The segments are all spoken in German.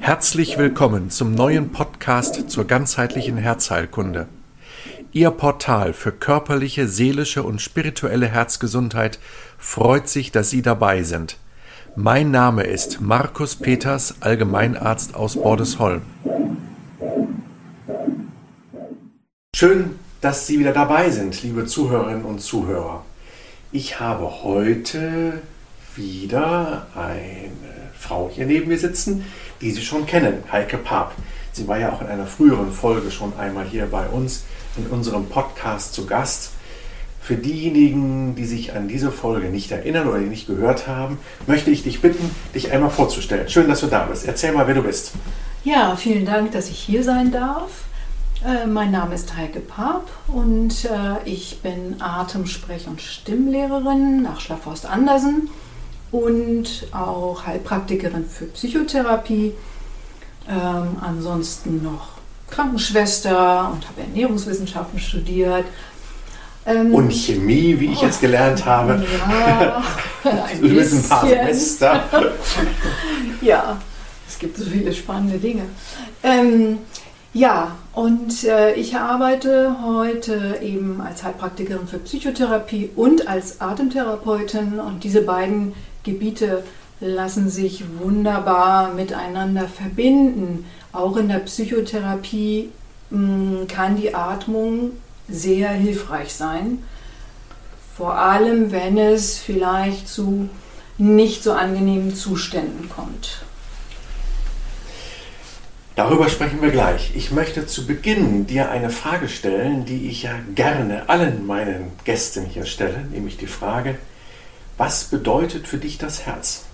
Herzlich willkommen zum neuen Podcast zur ganzheitlichen Herzheilkunde. Ihr Portal für körperliche, seelische und spirituelle Herzgesundheit freut sich, dass Sie dabei sind. Mein Name ist Markus Peters, Allgemeinarzt aus Bordesholm. Schön, dass Sie wieder dabei sind, liebe Zuhörerinnen und Zuhörer. Ich habe heute wieder eine Frau hier neben mir sitzen, die Sie schon kennen, Heike Paap. Sie war ja auch in einer früheren Folge schon einmal hier bei uns in unserem Podcast zu Gast. Für diejenigen, die sich an diese Folge nicht erinnern oder die nicht gehört haben, möchte ich dich bitten, dich einmal vorzustellen. Schön, dass du da bist. Erzähl mal, wer du bist. Ja, vielen Dank, dass ich hier sein darf. Äh, mein Name ist Heike Paap und äh, ich bin Atemsprech- und Stimmlehrerin nach Schlafhorst Andersen und auch Heilpraktikerin für Psychotherapie. Ähm, ansonsten noch Krankenschwester und habe Ernährungswissenschaften studiert. Ähm, und Chemie, wie ich jetzt gelernt habe. Ja, ein bisschen. ein paar Semester. ja, es gibt so viele spannende Dinge. Ähm, ja, und äh, ich arbeite heute eben als Heilpraktikerin für Psychotherapie und als Atemtherapeutin und diese beiden Gebiete lassen sich wunderbar miteinander verbinden. Auch in der Psychotherapie mm, kann die Atmung sehr hilfreich sein. Vor allem, wenn es vielleicht zu nicht so angenehmen Zuständen kommt. Darüber sprechen wir gleich. Ich möchte zu Beginn dir eine Frage stellen, die ich ja gerne allen meinen Gästen hier stelle, nämlich die Frage, was bedeutet für dich das Herz?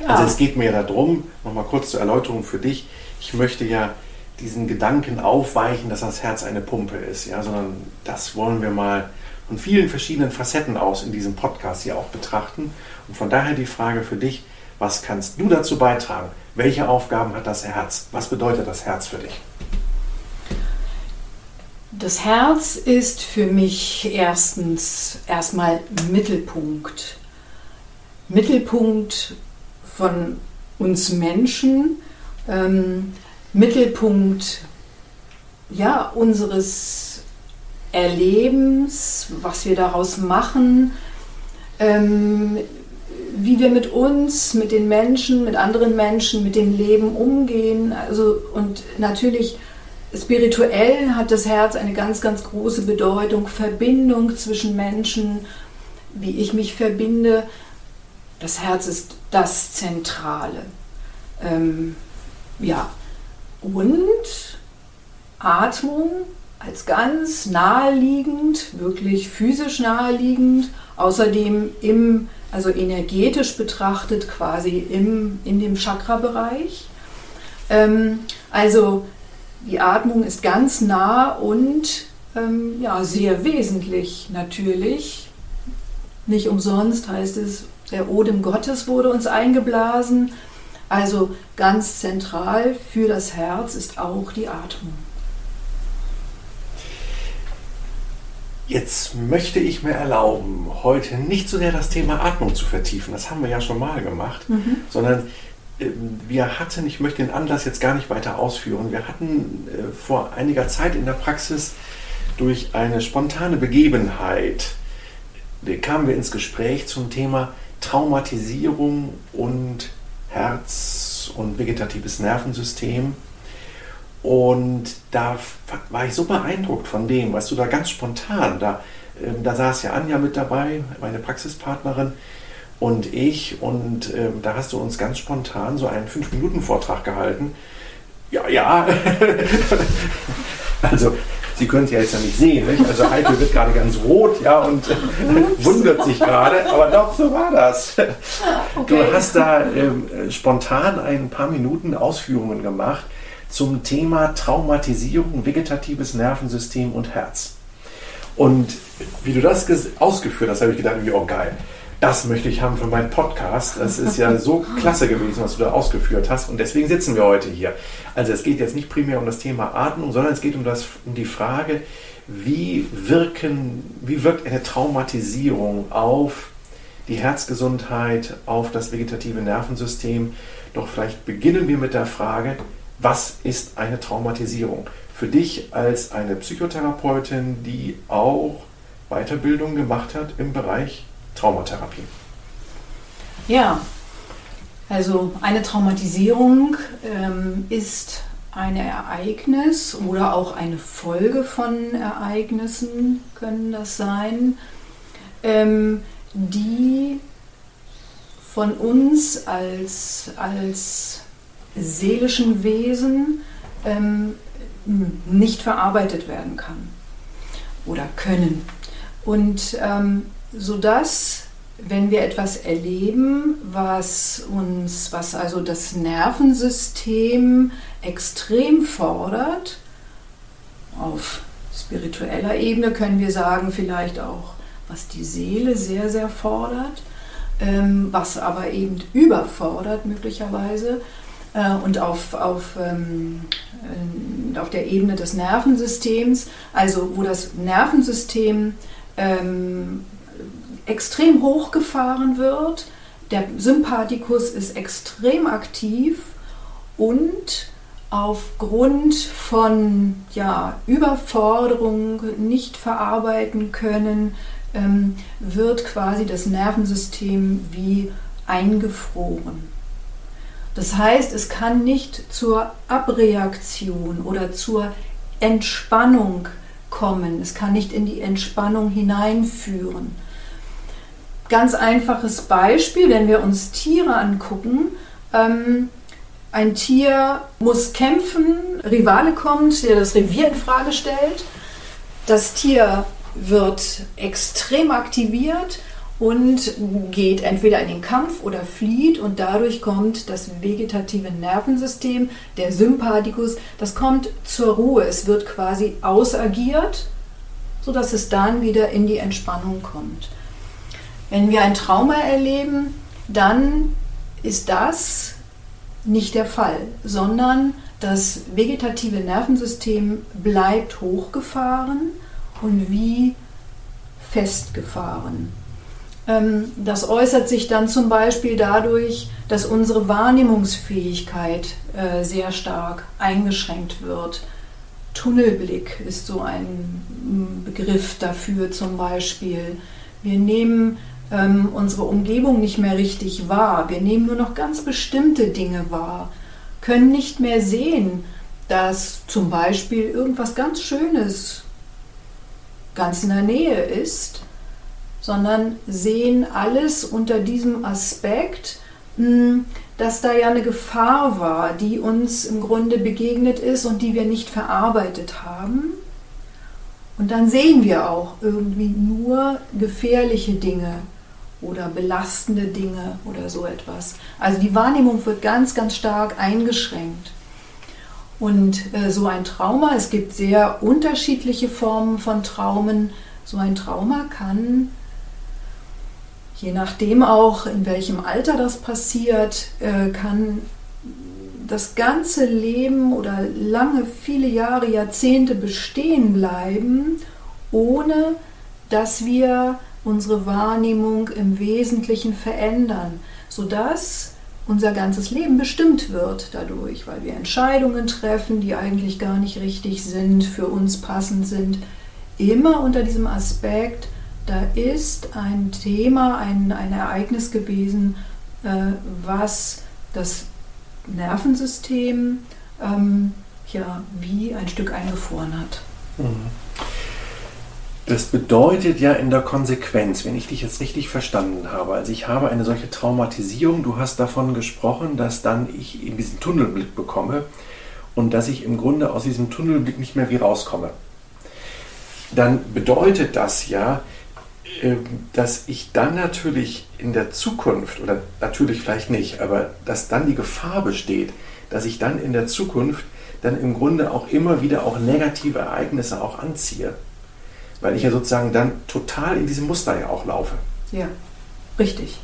Ja. Also es geht mir darum, nochmal kurz zur Erläuterung für dich, ich möchte ja diesen Gedanken aufweichen, dass das Herz eine Pumpe ist, ja, sondern das wollen wir mal von vielen verschiedenen Facetten aus in diesem Podcast hier auch betrachten. Und von daher die Frage für dich, was kannst du dazu beitragen? Welche Aufgaben hat das Herz? Was bedeutet das Herz für dich? Das Herz ist für mich erstens erstmal Mittelpunkt. Mittelpunkt von uns Menschen, ähm, Mittelpunkt ja, unseres Erlebens, was wir daraus machen, ähm, wie wir mit uns, mit den Menschen, mit anderen Menschen, mit dem Leben umgehen. Also, und natürlich spirituell hat das Herz eine ganz, ganz große Bedeutung, Verbindung zwischen Menschen, wie ich mich verbinde. Das Herz ist das Zentrale. Ähm, ja, und Atmung als ganz naheliegend, wirklich physisch naheliegend, außerdem im also energetisch betrachtet quasi im, in dem Chakra-Bereich. Ähm, also die Atmung ist ganz nah und ähm, ja, sehr wesentlich natürlich. Nicht umsonst heißt es, der Odem Gottes wurde uns eingeblasen. Also ganz zentral für das Herz ist auch die Atmung. Jetzt möchte ich mir erlauben, heute nicht so sehr das Thema Atmung zu vertiefen, das haben wir ja schon mal gemacht, mhm. sondern wir hatten, ich möchte den Anlass jetzt gar nicht weiter ausführen, wir hatten äh, vor einiger Zeit in der Praxis durch eine spontane Begebenheit, kamen wir ins Gespräch zum Thema Traumatisierung und Herz und vegetatives Nervensystem. Und da war ich so beeindruckt von dem, was du da ganz spontan, da, ähm, da saß ja Anja mit dabei, meine Praxispartnerin und ich und ähm, da hast du uns ganz spontan so einen 5-Minuten-Vortrag gehalten. Ja, ja. also, Sie können es ja jetzt ja nicht sehen, nicht? Also Heike wird gerade ganz rot, ja, und äh, wundert sich gerade, aber doch, so war das. Okay. Du hast da ähm, spontan ein paar Minuten Ausführungen gemacht zum Thema Traumatisierung, vegetatives Nervensystem und Herz. Und wie du das ausgeführt hast, habe ich gedacht, oh geil, das möchte ich haben für meinen Podcast. Das ist ja so klasse gewesen, was du da ausgeführt hast. Und deswegen sitzen wir heute hier. Also es geht jetzt nicht primär um das Thema Atmung, sondern es geht um, das, um die Frage, wie, wirken, wie wirkt eine Traumatisierung auf die Herzgesundheit, auf das vegetative Nervensystem. Doch vielleicht beginnen wir mit der Frage, was ist eine Traumatisierung? Für dich als eine Psychotherapeutin, die auch Weiterbildung gemacht hat im Bereich Traumatherapie. Ja, also eine Traumatisierung ähm, ist ein Ereignis oder auch eine Folge von Ereignissen können das sein, ähm, die von uns als, als seelischen Wesen ähm, nicht verarbeitet werden kann oder können. Und ähm, sodass, wenn wir etwas erleben, was uns, was also das Nervensystem extrem fordert, auf spiritueller Ebene können wir sagen, vielleicht auch, was die Seele sehr, sehr fordert, ähm, was aber eben überfordert möglicherweise, äh, und auf, auf, ähm, äh, auf der Ebene des Nervensystems, also wo das Nervensystem ähm, extrem hochgefahren wird, der Sympathikus ist extrem aktiv und aufgrund von ja, Überforderung, nicht verarbeiten können, ähm, wird quasi das Nervensystem wie eingefroren. Das heißt, es kann nicht zur Abreaktion oder zur Entspannung kommen. Es kann nicht in die Entspannung hineinführen. Ganz einfaches Beispiel, wenn wir uns Tiere angucken. Ähm, ein Tier muss kämpfen, Rivale kommt, der das Revier in Frage stellt. Das Tier wird extrem aktiviert und geht entweder in den Kampf oder flieht und dadurch kommt das vegetative Nervensystem, der Sympathikus, das kommt zur Ruhe. Es wird quasi ausagiert, sodass es dann wieder in die Entspannung kommt. Wenn wir ein Trauma erleben, dann ist das nicht der Fall, sondern das vegetative Nervensystem bleibt hochgefahren und wie festgefahren. Ähm, das äußert sich dann zum Beispiel dadurch, dass unsere Wahrnehmungsfähigkeit äh, sehr stark eingeschränkt wird. Tunnelblick ist so ein mm, Begriff dafür zum Beispiel. Wir nehmen ähm, unsere Umgebung nicht mehr richtig wahr. Wir nehmen nur noch ganz bestimmte Dinge wahr, können nicht mehr sehen, dass zum Beispiel irgendwas ganz Schönes ganz in der Nähe ist sondern sehen alles unter diesem Aspekt, hm, dass da ja eine Gefahr war, die uns im Grunde begegnet ist und die wir nicht verarbeitet haben. Und dann sehen wir auch irgendwie nur gefährliche Dinge oder belastende Dinge oder so etwas. Also die Wahrnehmung wird ganz, ganz stark eingeschränkt. Und äh, so ein Trauma, es gibt sehr unterschiedliche Formen von Traumen. So ein Trauma kann Je nachdem auch, in welchem Alter das passiert, äh, kann das ganze Leben oder lange, viele Jahre, Jahrzehnte bestehen bleiben, ohne dass wir unsere Wahrnehmung im Wesentlichen verändern, sodass unser ganzes Leben bestimmt wird dadurch, weil wir Entscheidungen treffen, die eigentlich gar nicht richtig sind, für uns passend sind, immer unter diesem Aspekt, da ist ein Thema, ein, ein Ereignis gewesen, äh, was das Nervensystem ähm, ja, wie ein Stück eingefroren hat. Mhm. Das bedeutet ja in der Konsequenz, wenn ich dich jetzt richtig verstanden habe, also ich habe eine solche Traumatisierung, du hast davon gesprochen, dass dann ich in diesen Tunnelblick bekomme und dass ich im Grunde aus diesem Tunnelblick nicht mehr wie rauskomme. Dann bedeutet das ja, ähm, dass ich dann natürlich in der Zukunft, oder natürlich vielleicht nicht, aber dass dann die Gefahr besteht, dass ich dann in der Zukunft dann im Grunde auch immer wieder auch negative Ereignisse auch anziehe. Weil ich ja sozusagen dann total in diesem Muster ja auch laufe. Ja, richtig.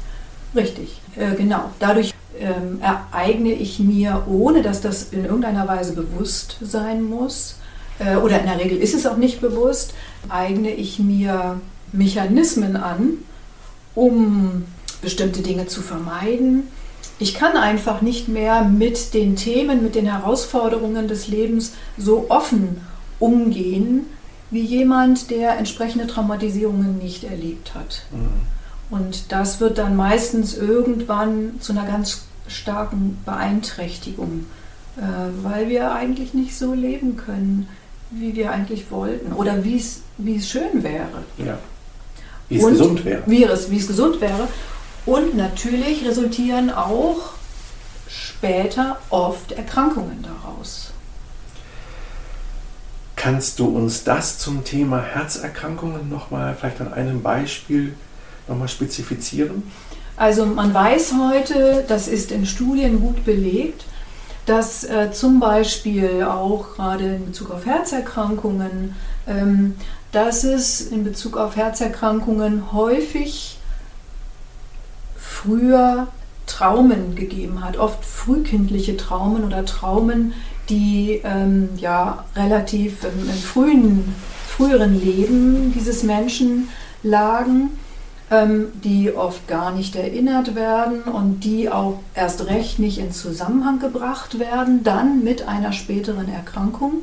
Richtig, äh, genau. Dadurch ähm, ereigne ich mir, ohne dass das in irgendeiner Weise bewusst sein muss, äh, oder in der Regel ist es auch nicht bewusst, eigne ich mir Mechanismen an, um bestimmte Dinge zu vermeiden. Ich kann einfach nicht mehr mit den Themen, mit den Herausforderungen des Lebens so offen umgehen, wie jemand, der entsprechende Traumatisierungen nicht erlebt hat. Mhm. Und das wird dann meistens irgendwann zu einer ganz starken Beeinträchtigung, äh, weil wir eigentlich nicht so leben können, wie wir eigentlich wollten oder wie es schön wäre. Ja. Wie es gesund wäre. Wie es, wie es gesund wäre. Und natürlich resultieren auch später oft Erkrankungen daraus. Kannst du uns das zum Thema Herzerkrankungen nochmal vielleicht an einem Beispiel nochmal spezifizieren? Also man weiß heute, das ist in Studien gut belegt, dass äh, zum Beispiel auch gerade in Bezug auf Herzerkrankungen, ähm, dass es in Bezug auf Herzerkrankungen häufig früher Traumen gegeben hat, oft frühkindliche Traumen oder Traumen, die ähm, ja relativ im, im, frühen, früheren Leben dieses Menschen lagen, ähm, die oft gar nicht erinnert werden und die auch erst recht nicht in Zusammenhang gebracht werden, dann mit einer späteren Erkrankung.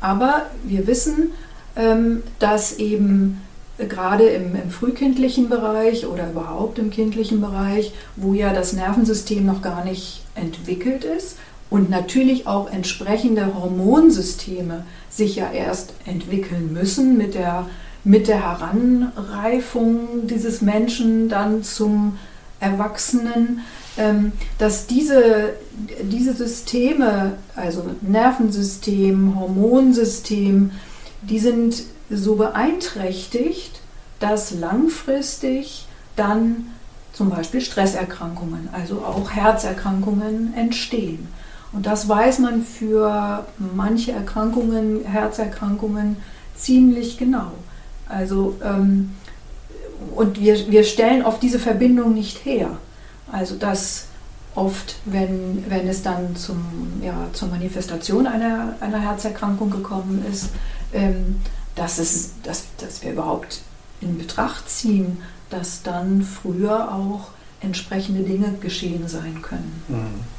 Aber wir wissen, ähm, dass eben gerade im, im, frühkindlichen Bereich oder überhaupt im kindlichen Bereich, wo ja das Nervensystem noch gar nicht entwickelt ist und natürlich auch entsprechende Hormonsysteme sich ja erst entwickeln müssen mit der, mit der Heranreifung dieses Menschen dann zum Erwachsenen, ähm, dass diese, diese Systeme, also Nervensystem, Hormonsystem, die sind so beeinträchtigt, dass langfristig dann zum Beispiel Stresserkrankungen, also auch Herzerkrankungen entstehen. Und das weiß man für manche Erkrankungen, Herzerkrankungen, ziemlich genau. Also, ähm, und wir, wir stellen oft diese Verbindung nicht her. Also, dass oft, wenn, wenn es dann zum, ja, zur Manifestation einer, einer Herzerkrankung gekommen ist, ähm, dass, es, dass, dass wir überhaupt in Betracht ziehen, dass dann früher auch entsprechende Dinge geschehen sein können. Mhm.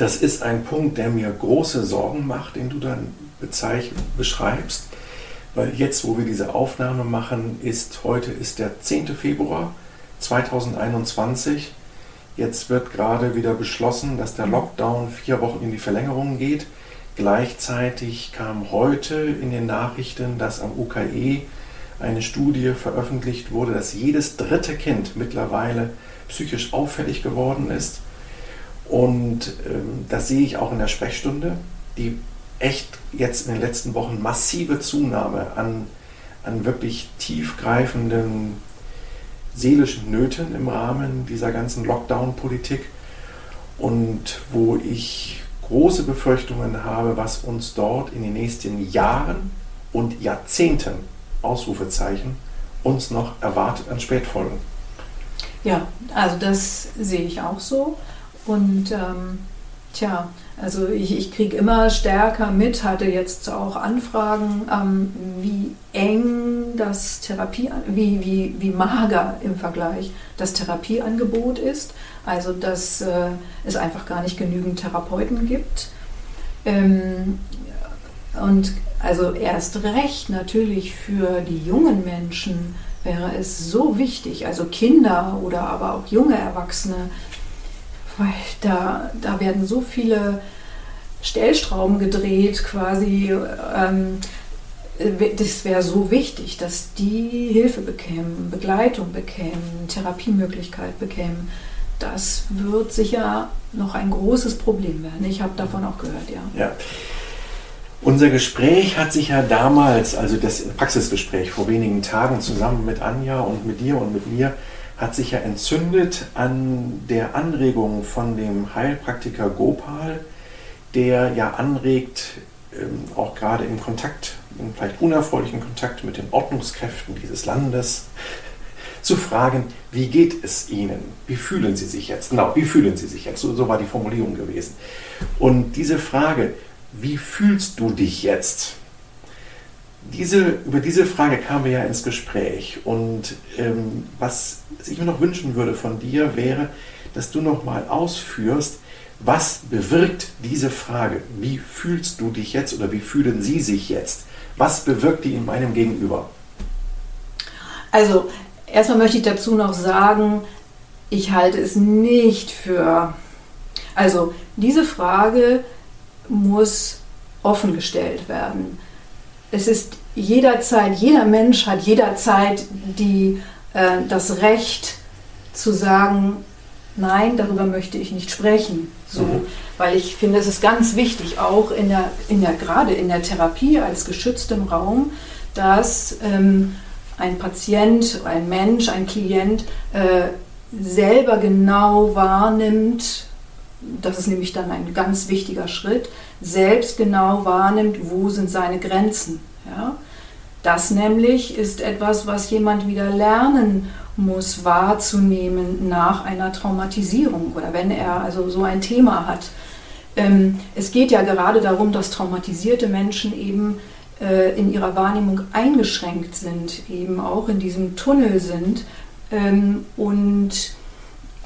Das ist ein Punkt, der mir große Sorgen macht, den du dann beschreibst. Weil jetzt, wo wir diese Aufnahme machen, ist heute ist der 10. Februar 2021. Jetzt wird gerade wieder beschlossen, dass der Lockdown vier Wochen in die Verlängerung geht. Gleichzeitig kam heute in den Nachrichten, dass am UKE eine Studie veröffentlicht wurde, dass jedes dritte Kind mittlerweile psychisch auffällig geworden ist. Und ähm, das sehe ich auch in der Sprechstunde, die echt jetzt in den letzten Wochen massive Zunahme an, an wirklich tiefgreifenden seelischen Nöten im Rahmen dieser ganzen Lockdown-Politik und wo ich große Befürchtungen habe, was uns dort in den nächsten Jahren und Jahrzehnten, Ausrufezeichen, uns noch erwartet an Spätfolgen. Ja, also das sehe ich auch so. Und ähm, tja, also ich, ich kriege immer stärker mit, hatte jetzt auch Anfragen, ähm, wie eng das Therapie, wie, wie, wie mager im Vergleich das Therapieangebot ist. Also dass äh, es einfach gar nicht genügend Therapeuten gibt. Ähm, und also erst recht natürlich für die jungen Menschen wäre es so wichtig, also Kinder oder aber auch junge Erwachsene, weil da, da werden so viele Stellstrauben gedreht quasi. Ähm, das wäre so wichtig, dass die Hilfe bekämen, Begleitung bekämen, Therapiemöglichkeit bekämen. Das wird sicher noch ein großes Problem werden. Ich habe davon auch gehört, ja. ja. Unser Gespräch hat sich ja damals, also das Praxisgespräch vor wenigen Tagen zusammen mit Anja und mit dir und mit mir, hat sich ja entzündet an der Anregung von dem Heilpraktiker Gopal, der ja anregt, ähm, auch gerade im Kontakt, im vielleicht unerfreulichen Kontakt mit den Ordnungskräften dieses Landes, zu fragen, wie geht es Ihnen? Wie fühlen Sie sich jetzt? Genau, wie fühlen Sie sich jetzt? So, so war die Formulierung gewesen. Und diese Frage, wie fühlst du dich jetzt? Diese, über diese Frage kamen wir ja ins Gespräch. Und ähm, was ich mir noch wünschen würde von dir, wäre, dass du noch mal ausführst, was bewirkt diese Frage? Wie fühlst du dich jetzt oder wie fühlen Sie sich jetzt? Was bewirkt die in meinem Gegenüber? Also, erstmal möchte ich dazu noch sagen, ich halte es nicht für. Also, diese Frage muss offen gestellt werden. Es ist jederzeit, jeder Mensch hat jederzeit die, äh, das Recht zu sagen, nein, darüber möchte ich nicht sprechen. So, mhm. Weil ich finde, es ist ganz wichtig, auch in der, in der, gerade in der Therapie als geschütztem Raum, dass ähm, ein Patient, ein Mensch, ein Klient äh, selber genau wahrnimmt, das ist nämlich dann ein ganz wichtiger Schritt, selbst genau wahrnimmt, wo sind seine Grenzen. Ja? Das nämlich ist etwas, was jemand wieder lernen muss, wahrzunehmen nach einer Traumatisierung oder wenn er also so ein Thema hat. Ähm, es geht ja gerade darum, dass traumatisierte Menschen eben äh, in ihrer Wahrnehmung eingeschränkt sind, eben auch in diesem Tunnel sind ähm, und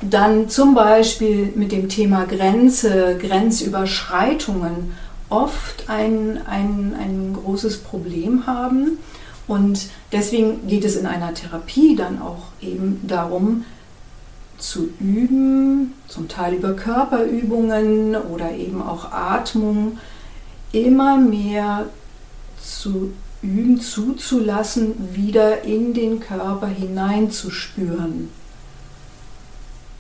dann zum Beispiel mit dem Thema Grenze, Grenzüberschreitungen oft ein, ein, ein großes Problem haben. Und deswegen geht es in einer Therapie dann auch eben darum, zu üben, zum Teil über Körperübungen oder eben auch Atmung, immer mehr zu üben, zuzulassen, wieder in den Körper hineinzuspüren.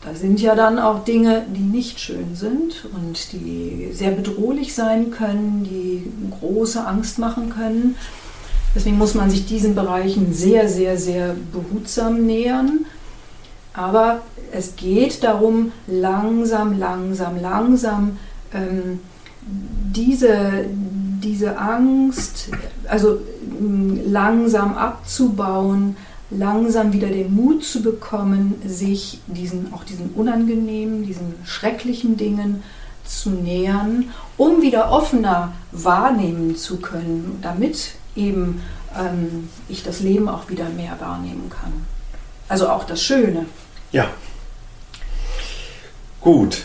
Da sind ja dann auch Dinge, die nicht schön sind und die sehr bedrohlich sein können, die große Angst machen können. Deswegen muss man sich diesen Bereichen sehr, sehr, sehr behutsam nähern. Aber es geht darum, langsam, langsam, langsam ähm, diese, diese Angst, also langsam abzubauen, langsam wieder den Mut zu bekommen, sich diesen, auch diesen unangenehmen, diesen schrecklichen Dingen zu nähern, um wieder offener wahrnehmen zu können, damit eben ähm, ich das Leben auch wieder mehr wahrnehmen kann. Also auch das Schöne. Ja. Gut.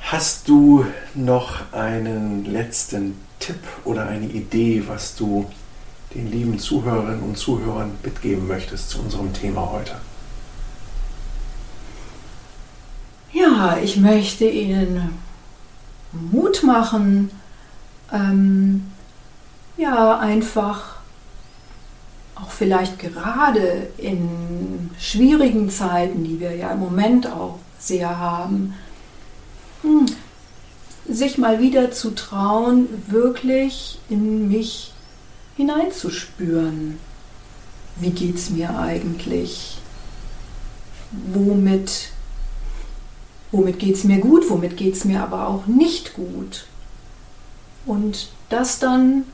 Hast du noch einen letzten Tipp oder eine Idee, was du den lieben Zuhörerinnen und Zuhörern mitgeben möchtest zu unserem Thema heute? Ja, ich möchte Ihnen Mut machen, ähm, ja, einfach auch vielleicht gerade in schwierigen Zeiten, die wir ja im Moment auch sehr haben, hm, sich mal wieder zu trauen, wirklich in mich hineinzuspüren. Wie geht es mir eigentlich? Womit, womit geht es mir gut? Womit geht es mir aber auch nicht gut? Und das dann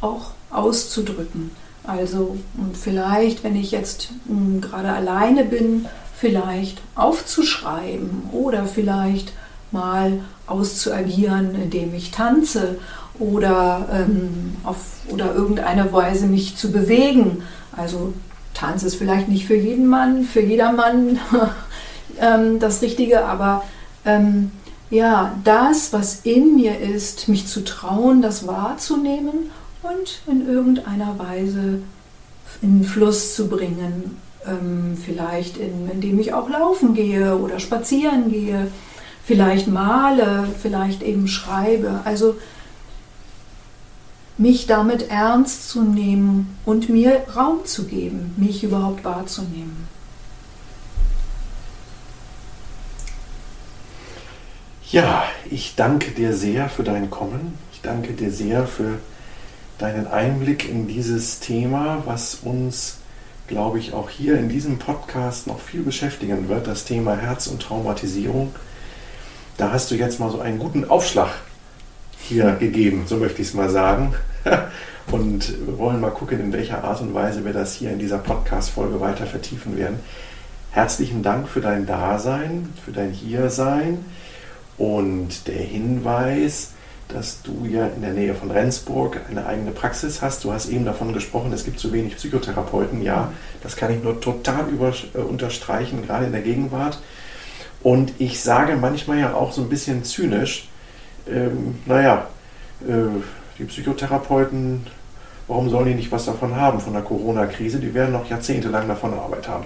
auch auszudrücken. Also, und vielleicht, wenn ich jetzt mh, hm, gerade alleine bin, vielleicht aufzuschreiben oder vielleicht mal auszuagieren, indem ich tanze oder, ähm, auf, oder irgendeine Weise mich zu bewegen. Also Tanz ist vielleicht nicht für jeden Mann, für jedermann ähm, das Richtige, aber ähm, ja, das, was in mir ist, mich zu trauen, das wahrzunehmen und in irgendeiner Weise in Fluss zu bringen. Ähm, vielleicht in, indem ich auch laufen gehe oder spazieren gehe, vielleicht male, vielleicht eben schreibe. Also mich damit ernst zu nehmen und mir Raum zu geben, mich überhaupt wahrzunehmen. Ja, ich danke dir sehr für dein Kommen. Ich danke dir sehr für deinen Einblick in dieses Thema, was uns, glaube ich, auch hier in diesem Podcast noch viel beschäftigen wird, das Thema Herz und Traumatisierung. Da hast du jetzt mal so einen guten Aufschlag hier gegeben, so möchte ich es mal sagen. Und wir wollen mal gucken, in welcher Art und Weise wir das hier in dieser Podcast-Folge weiter vertiefen werden. Herzlichen Dank für dein Dasein, für dein Hiersein und der Hinweis, dass du ja in der Nähe von Rendsburg eine eigene Praxis hast. Du hast eben davon gesprochen, es gibt zu wenig Psychotherapeuten. Ja, das kann ich nur total über, äh, unterstreichen, gerade in der Gegenwart. Und ich sage manchmal ja auch so ein bisschen zynisch, ähm, naja, äh, die Psychotherapeuten, warum sollen die nicht was davon haben von der Corona-Krise? Die werden noch jahrzehntelang davon Arbeit haben.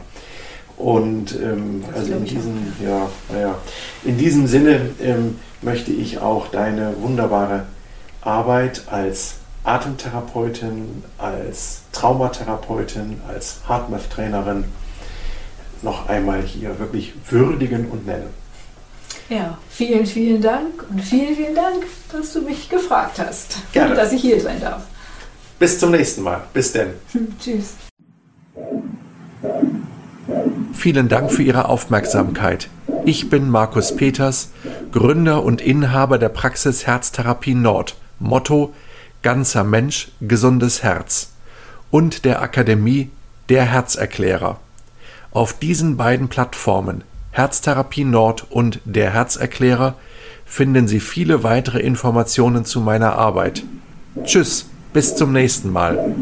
Und ähm, also in diesem, ja, naja, in diesem Sinne ähm, möchte ich auch deine wunderbare Arbeit als Atemtherapeutin, als Traumatherapeutin, als HeartMath-Trainerin noch einmal hier wirklich würdigen und nennen. Ja, vielen, vielen Dank und vielen, vielen Dank, dass du mich gefragt hast, Gerne. dass ich hier sein darf. Bis zum nächsten Mal. Bis denn. Tschüss. Vielen Dank für Ihre Aufmerksamkeit. Ich bin Markus Peters, Gründer und Inhaber der Praxis Herztherapie Nord. Motto Ganzer Mensch, gesundes Herz. Und der Akademie Der Herzerklärer. Auf diesen beiden Plattformen Herztherapie Nord und der Herzerklärer finden Sie viele weitere Informationen zu meiner Arbeit. Tschüss, bis zum nächsten Mal.